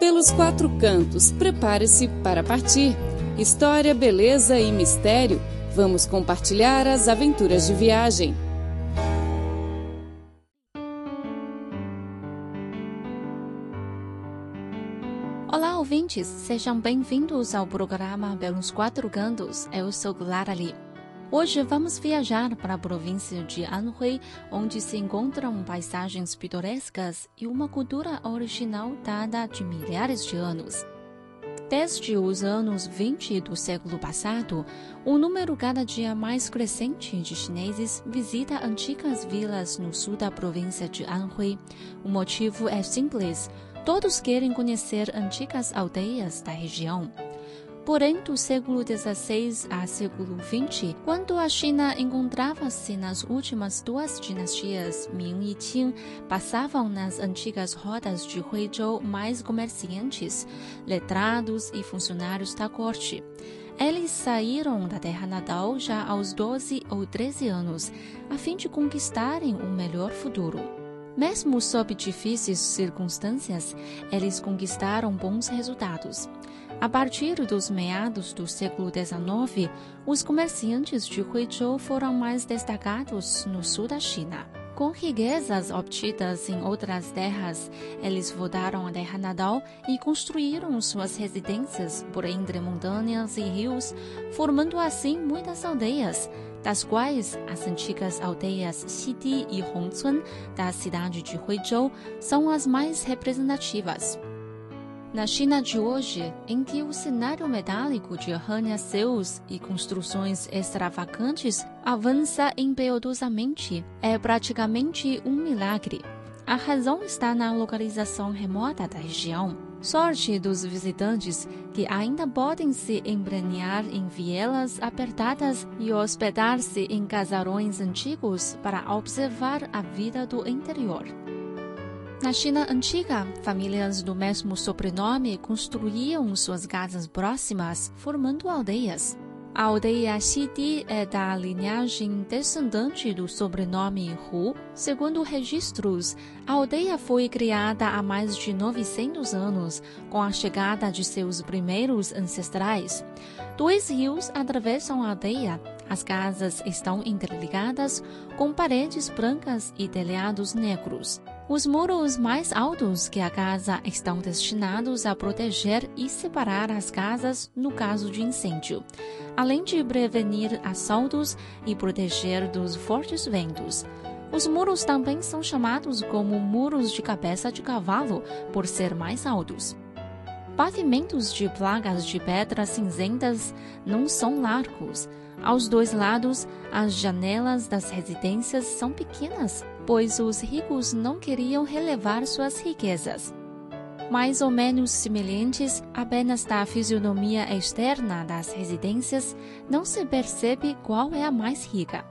Pelos quatro cantos, prepare-se para partir. História, beleza e mistério. Vamos compartilhar as aventuras de viagem. Olá, ouvintes! Sejam bem-vindos ao programa Pelos Quatro Cantos. Eu sou Clara Lee. Hoje vamos viajar para a província de Anhui, onde se encontram paisagens pitorescas e uma cultura original dada de milhares de anos. Desde os anos 20 do século passado, um número cada dia mais crescente de chineses visita antigas vilas no sul da província de Anhui. O motivo é simples: todos querem conhecer antigas aldeias da região. Porém, do século XVI a século XX, quando a China encontrava-se nas últimas duas dinastias Ming e Qing, passavam nas antigas rodas de Huizhou mais comerciantes, letrados e funcionários da corte. Eles saíram da terra natal já aos 12 ou 13 anos, a fim de conquistarem um melhor futuro. Mesmo sob difíceis circunstâncias, eles conquistaram bons resultados. A partir dos meados do século XIX, os comerciantes de Huizhou foram mais destacados no sul da China. Com riquezas obtidas em outras terras, eles voltaram à terra natal e construíram suas residências por entre montanhas e rios, formando assim muitas aldeias, das quais as antigas aldeias Xidi e Hongcun da cidade de Huizhou são as mais representativas. Na China de hoje, em que o cenário metálico de arranha-céus e construções extravagantes avança impetuosamente, é praticamente um milagre. A razão está na localização remota da região. Sorte dos visitantes que ainda podem se embrenhar em vielas apertadas e hospedar-se em casarões antigos para observar a vida do interior. Na China antiga, famílias do mesmo sobrenome construíam suas casas próximas, formando aldeias. A aldeia Xidi é da linhagem descendente do sobrenome Hu. Segundo registros, a aldeia foi criada há mais de 900 anos, com a chegada de seus primeiros ancestrais. Dois rios atravessam a aldeia. As casas estão interligadas, com paredes brancas e telhados negros. Os muros mais altos que a casa estão destinados a proteger e separar as casas no caso de incêndio, além de prevenir assaltos e proteger dos fortes ventos. Os muros também são chamados como muros de cabeça de cavalo por ser mais altos. Pavimentos de placas de pedras cinzentas não são largos. Aos dois lados, as janelas das residências são pequenas pois os ricos não queriam relevar suas riquezas. Mais ou menos semelhantes apenas da fisionomia externa das residências, não se percebe qual é a mais rica.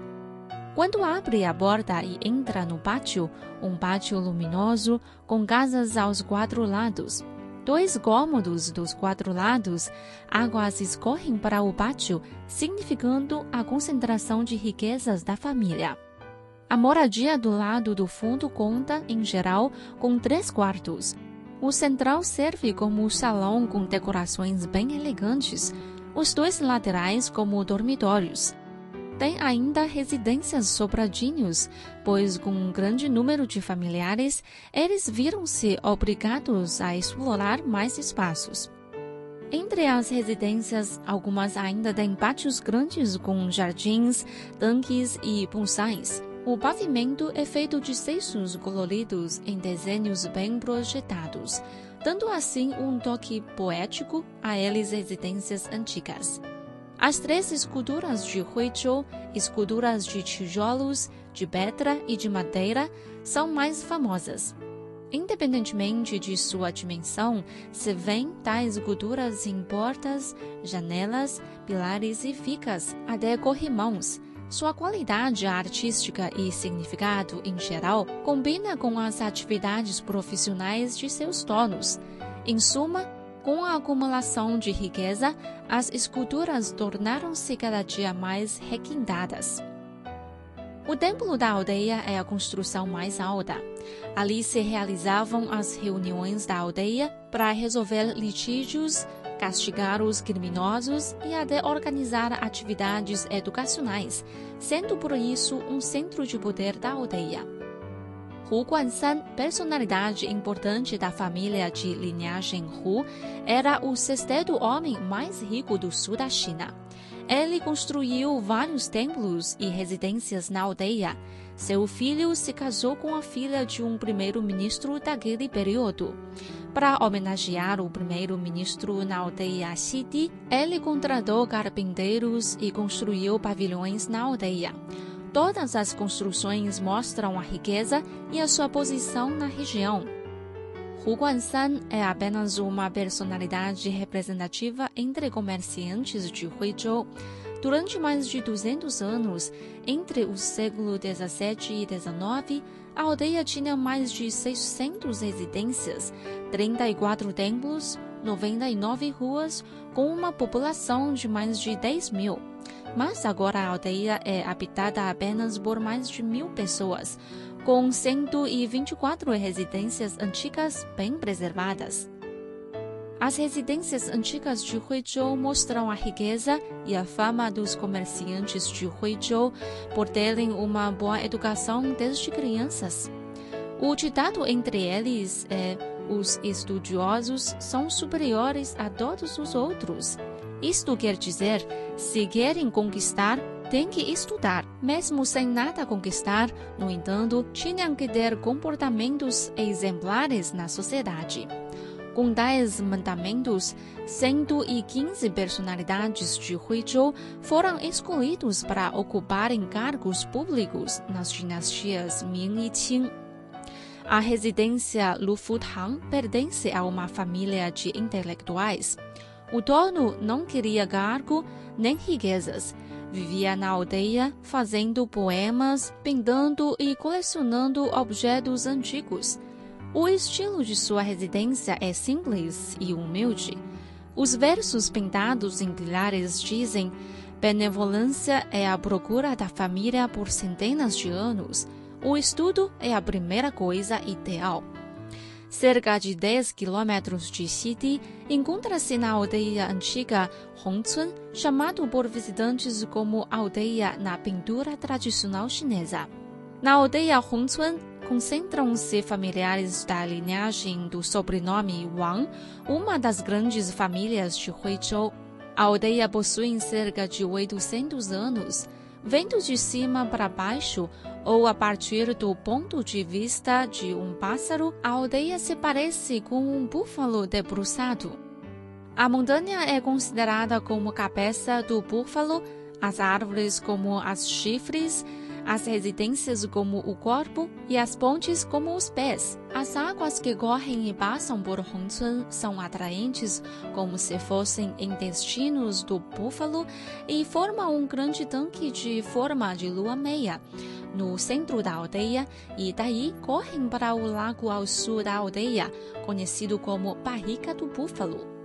Quando abre a porta e entra no pátio, um pátio luminoso com casas aos quatro lados. Dois cômodos dos quatro lados, águas escorrem para o pátio, significando a concentração de riquezas da família. A moradia do lado do fundo conta, em geral, com três quartos. O central serve como salão com decorações bem elegantes, os dois laterais como dormitórios. Tem ainda residências sobradinhos, pois com um grande número de familiares, eles viram-se obrigados a explorar mais espaços. Entre as residências, algumas ainda têm pátios grandes com jardins, tanques e bonsais. O pavimento é feito de seixos coloridos em desenhos bem projetados, dando assim um toque poético a eles residências antigas. As três esculturas de Huizhou, esculturas de tijolos, de pedra e de madeira, são mais famosas. Independentemente de sua dimensão, se vêem tais esculturas em portas, janelas, pilares e ficas, até corrimãos, sua qualidade artística e significado em geral combina com as atividades profissionais de seus donos. Em suma, com a acumulação de riqueza, as esculturas tornaram-se cada dia mais requintadas. O templo da aldeia é a construção mais alta. Ali se realizavam as reuniões da aldeia para resolver litígios, castigar os criminosos e até organizar atividades educacionais, sendo por isso um centro de poder da aldeia. Hu Guansan, personalidade importante da família de linhagem Hu, era o sexto homem mais rico do sul da China. Ele construiu vários templos e residências na aldeia. Seu filho se casou com a filha de um primeiro-ministro daquele período. Para homenagear o primeiro-ministro na aldeia Xidi, ele contratou carpinteiros e construiu pavilhões na aldeia. Todas as construções mostram a riqueza e a sua posição na região. Hu Guansan é apenas uma personalidade representativa entre comerciantes de Huizhou. Durante mais de 200 anos, entre os séculos 17 e 19, a aldeia tinha mais de 600 residências, 34 templos, 99 ruas, com uma população de mais de 10 mil. Mas agora a aldeia é habitada apenas por mais de mil pessoas, com 124 residências antigas bem preservadas. As residências antigas de Huizhou mostram a riqueza e a fama dos comerciantes de Huizhou por terem uma boa educação desde crianças. O ditado entre eles é: os estudiosos são superiores a todos os outros. Isto quer dizer, se querem conquistar, têm que estudar. Mesmo sem nada conquistar, no entanto, tinham que ter comportamentos exemplares na sociedade. Com dez mandamentos, 115 personalidades de Huizhou foram escolhidos para ocuparem cargos públicos nas dinastias Ming e Qing. A residência Lufutang pertence a uma família de intelectuais. O dono não queria cargo nem riquezas. Vivia na aldeia, fazendo poemas, pintando e colecionando objetos antigos. O estilo de sua residência é simples e humilde. Os versos pintados em pilares dizem: Benevolência é a procura da família por centenas de anos. O estudo é a primeira coisa ideal. Cerca de 10 quilômetros de Xidi, encontra-se na aldeia antiga Hongcun, chamado por visitantes como aldeia na pintura tradicional chinesa. Na aldeia Hongcun, concentram-se familiares da linhagem do sobrenome Wang, uma das grandes famílias de Huizhou. A aldeia possui cerca de 800 anos. Vendo de cima para baixo, ou a partir do ponto de vista de um pássaro, a aldeia se parece com um búfalo debruçado. A montanha é considerada como cabeça do búfalo, as árvores como as chifres, as residências como o corpo e as pontes como os pés. As águas que correm e passam por Hongcun são atraentes como se fossem intestinos do búfalo e formam um grande tanque de forma de lua meia no centro da aldeia e daí correm para o lago ao sul da aldeia, conhecido como Barrica do Búfalo.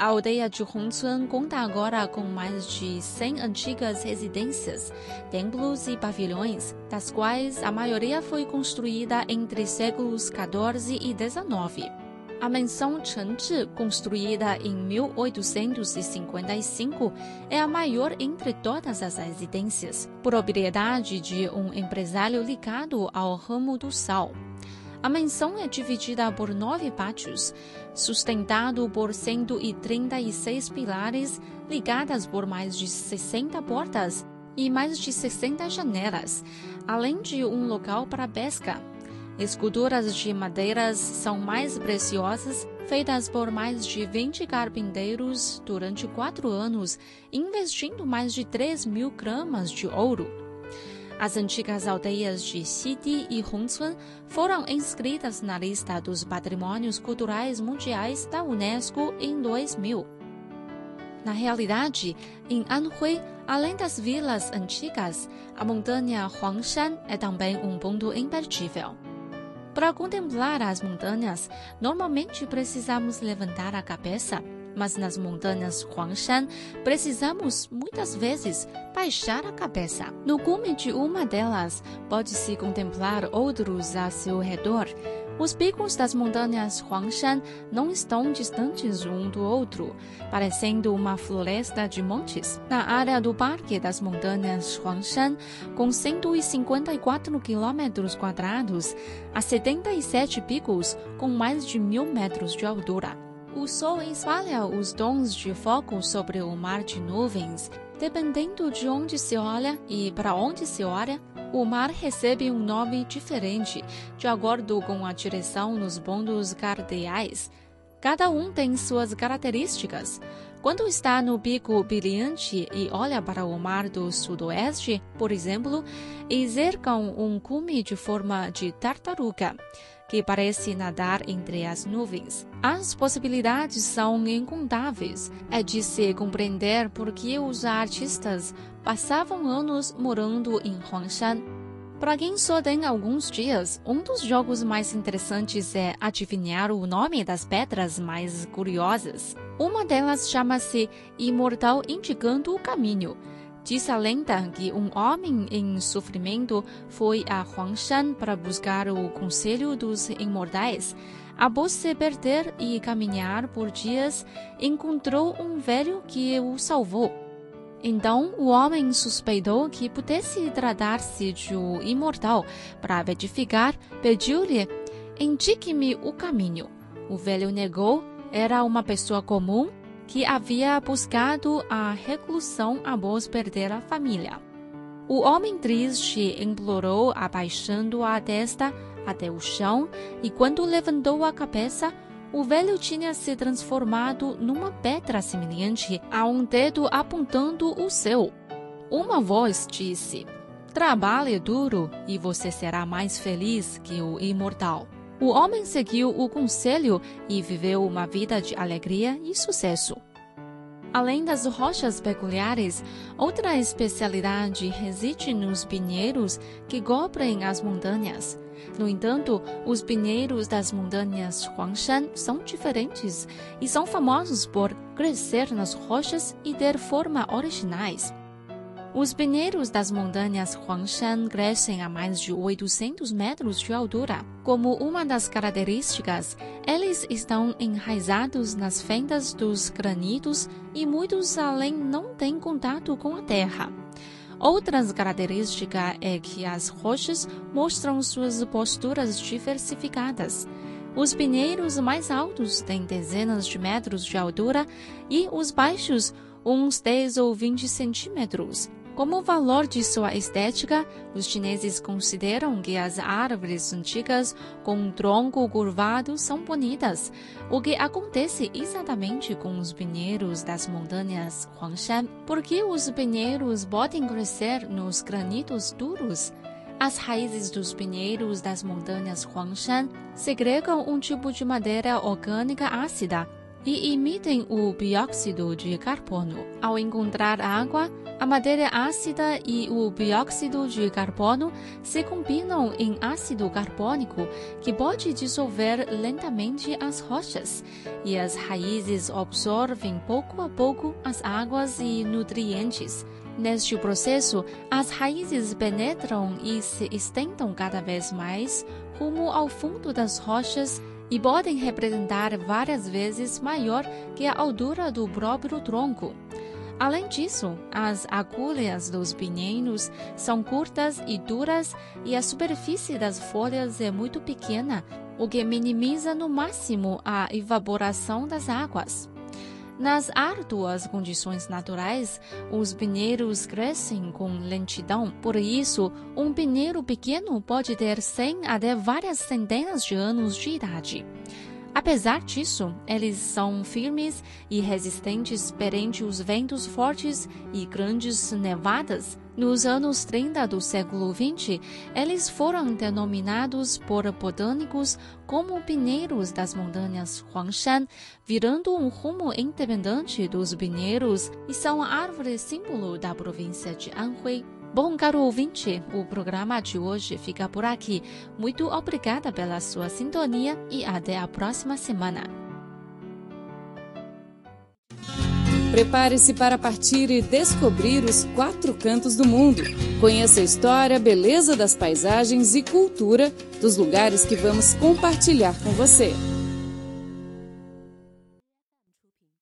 A aldeia de Hongcun conta agora com mais de 100 antigas residências, templos e pavilhões, das quais a maioria foi construída entre séculos 14 e 19. A mansão Chengzhi, construída em 1855, é a maior entre todas as residências, propriedade de um empresário ligado ao ramo do sal. A mansão é dividida por nove pátios, sustentado por 136 pilares ligadas por mais de 60 portas e mais de 60 janelas, além de um local para pesca. Esculturas de madeiras são mais preciosas, feitas por mais de 20 carpinteiros durante quatro anos, investindo mais de 3 mil gramas de ouro. As antigas aldeias de Xidi e Hongcun foram inscritas na lista dos patrimônios culturais mundiais da Unesco em 2000. Na realidade, em Anhui, além das vilas antigas, a montanha Huangshan é também um ponto imperdível. Para contemplar as montanhas, normalmente precisamos levantar a cabeça. Mas nas montanhas Huangshan, precisamos muitas vezes baixar a cabeça. No cume de uma delas, pode-se contemplar outros a seu redor. Os picos das montanhas Huangshan não estão distantes um do outro, parecendo uma floresta de montes. Na área do Parque das Montanhas Huangshan, com 154 quilômetros quadrados, há 77 picos com mais de mil metros de altura. O Sol espalha os tons de fogo sobre o mar de nuvens. Dependendo de onde se olha e para onde se olha, o mar recebe um nome diferente, de acordo com a direção nos pontos cardeais. Cada um tem suas características. Quando está no pico brilhante e olha para o mar do sudoeste, por exemplo, e cercam um cume de forma de tartaruga, que parece nadar entre as nuvens. As possibilidades são incontáveis. É de se compreender por que os artistas passavam anos morando em Huangshan. Para quem só tem alguns dias, um dos jogos mais interessantes é adivinhar o nome das pedras mais curiosas. Uma delas chama-se Imortal Indicando o Caminho. Diz a lenda que um homem em sofrimento foi a Huangshan para buscar o conselho dos imortais. Após se perder e caminhar por dias, encontrou um velho que o salvou. Então o homem suspeitou que pudesse tratar-se de um imortal. Para verificar, pediu-lhe: indique-me o caminho. O velho negou, era uma pessoa comum que havia buscado a reclusão após perder a família. O homem triste implorou, abaixando a testa até o chão, e quando levantou a cabeça, o velho tinha se transformado numa pedra semelhante a um dedo apontando o céu. Uma voz disse: Trabalhe duro e você será mais feliz que o imortal. O homem seguiu o conselho e viveu uma vida de alegria e sucesso. Além das rochas peculiares, outra especialidade reside nos pinheiros que cobrem as montanhas. No entanto, os pinheiros das montanhas Huangshan são diferentes e são famosos por crescer nas rochas e ter forma originais. Os pinheiros das montanhas Huangshan crescem a mais de 800 metros de altura. Como uma das características, eles estão enraizados nas fendas dos granitos e muitos além não têm contato com a terra. Outra característica é que as rochas mostram suas posturas diversificadas. Os pinheiros mais altos têm dezenas de metros de altura e os baixos uns 10 ou 20 centímetros. Como valor de sua estética, os chineses consideram que as árvores antigas com um tronco curvado são bonitas, o que acontece exatamente com os pinheiros das montanhas Huangshan, porque os pinheiros podem crescer nos granitos duros. As raízes dos pinheiros das montanhas Huangshan segregam um tipo de madeira orgânica ácida e emitem o bióxido de carbono. Ao encontrar água, a madeira ácida e o bióxido de carbono se combinam em ácido carbônico, que pode dissolver lentamente as rochas, e as raízes absorvem pouco a pouco as águas e nutrientes. Neste processo, as raízes penetram e se estendem cada vez mais rumo ao fundo das rochas e podem representar várias vezes maior que a altura do próprio tronco. Além disso, as agulhas dos pinheiros são curtas e duras e a superfície das folhas é muito pequena, o que minimiza no máximo a evaporação das águas. Nas árduas condições naturais, os pinheiros crescem com lentidão. Por isso, um pinheiro pequeno pode ter 100 até várias centenas de anos de idade. Apesar disso, eles são firmes e resistentes perante os ventos fortes e grandes nevadas. Nos anos 30 do século XX, eles foram denominados por botânicos como pinheiros das montanhas Huangshan, virando um rumo independente dos pinheiros e são a árvore símbolo da província de Anhui. Bom, caro ouvinte, o programa de hoje fica por aqui. Muito obrigada pela sua sintonia e até a próxima semana. Prepare-se para partir e descobrir os quatro cantos do mundo. Conheça a história, beleza das paisagens e cultura dos lugares que vamos compartilhar com você.